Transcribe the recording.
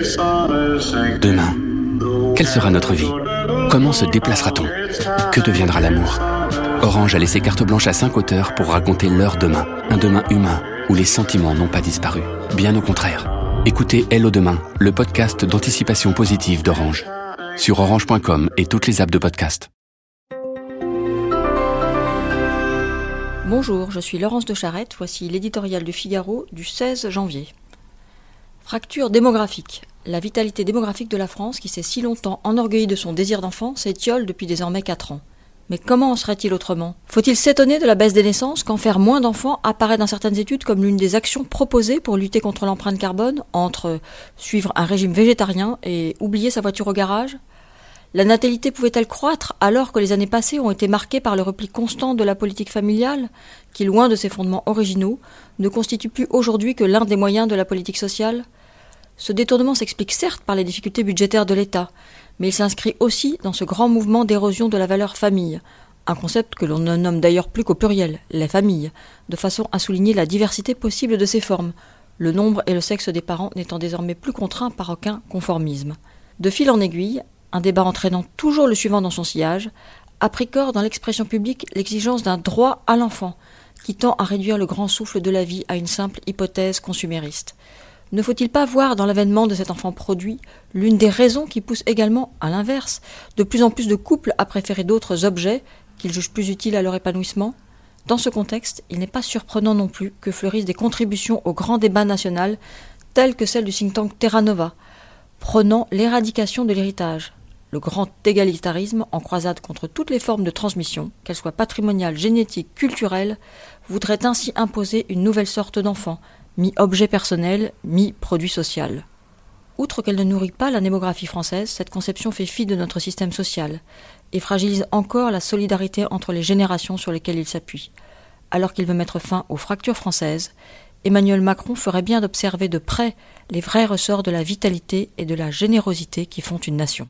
Demain, quelle sera notre vie? Comment se déplacera-t-on? Que deviendra l'amour? Orange a laissé carte blanche à cinq auteurs pour raconter leur demain, un demain humain où les sentiments n'ont pas disparu. Bien au contraire. Écoutez Hello Demain, le podcast d'anticipation positive d'Orange, sur orange.com et toutes les apps de podcast. Bonjour, je suis Laurence de Charette, voici l'éditorial du Figaro du 16 janvier. Fracture démographique. La vitalité démographique de la France, qui s'est si longtemps enorgueillie de son désir d'enfant, s'étiole depuis désormais 4 ans. Mais comment en serait-il autrement? Faut-il s'étonner de la baisse des naissances quand faire moins d'enfants apparaît dans certaines études comme l'une des actions proposées pour lutter contre l'empreinte carbone entre suivre un régime végétarien et oublier sa voiture au garage? La natalité pouvait-elle croître alors que les années passées ont été marquées par le repli constant de la politique familiale, qui, loin de ses fondements originaux, ne constitue plus aujourd'hui que l'un des moyens de la politique sociale? Ce détournement s'explique certes par les difficultés budgétaires de l'État, mais il s'inscrit aussi dans ce grand mouvement d'érosion de la valeur famille, un concept que l'on ne nomme d'ailleurs plus qu'au pluriel, les familles, de façon à souligner la diversité possible de ces formes, le nombre et le sexe des parents n'étant désormais plus contraints par aucun conformisme. De fil en aiguille, un débat entraînant toujours le suivant dans son sillage, a pris corps dans l'expression publique l'exigence d'un droit à l'enfant, qui tend à réduire le grand souffle de la vie à une simple hypothèse consumériste. Ne faut-il pas voir dans l'avènement de cet enfant produit l'une des raisons qui poussent également, à l'inverse, de plus en plus de couples à préférer d'autres objets qu'ils jugent plus utiles à leur épanouissement? Dans ce contexte, il n'est pas surprenant non plus que fleurissent des contributions au grand débat national, telles que celle du think tank Terra Nova, prônant l'éradication de l'héritage, le grand égalitarisme, en croisade contre toutes les formes de transmission, qu'elles soient patrimoniales, génétiques, culturelles, voudrait ainsi imposer une nouvelle sorte d'enfant, mi-objet personnel, mi-produit social. Outre qu'elle ne nourrit pas la démographie française, cette conception fait fi de notre système social et fragilise encore la solidarité entre les générations sur lesquelles il s'appuie. Alors qu'il veut mettre fin aux fractures françaises, Emmanuel Macron ferait bien d'observer de près les vrais ressorts de la vitalité et de la générosité qui font une nation.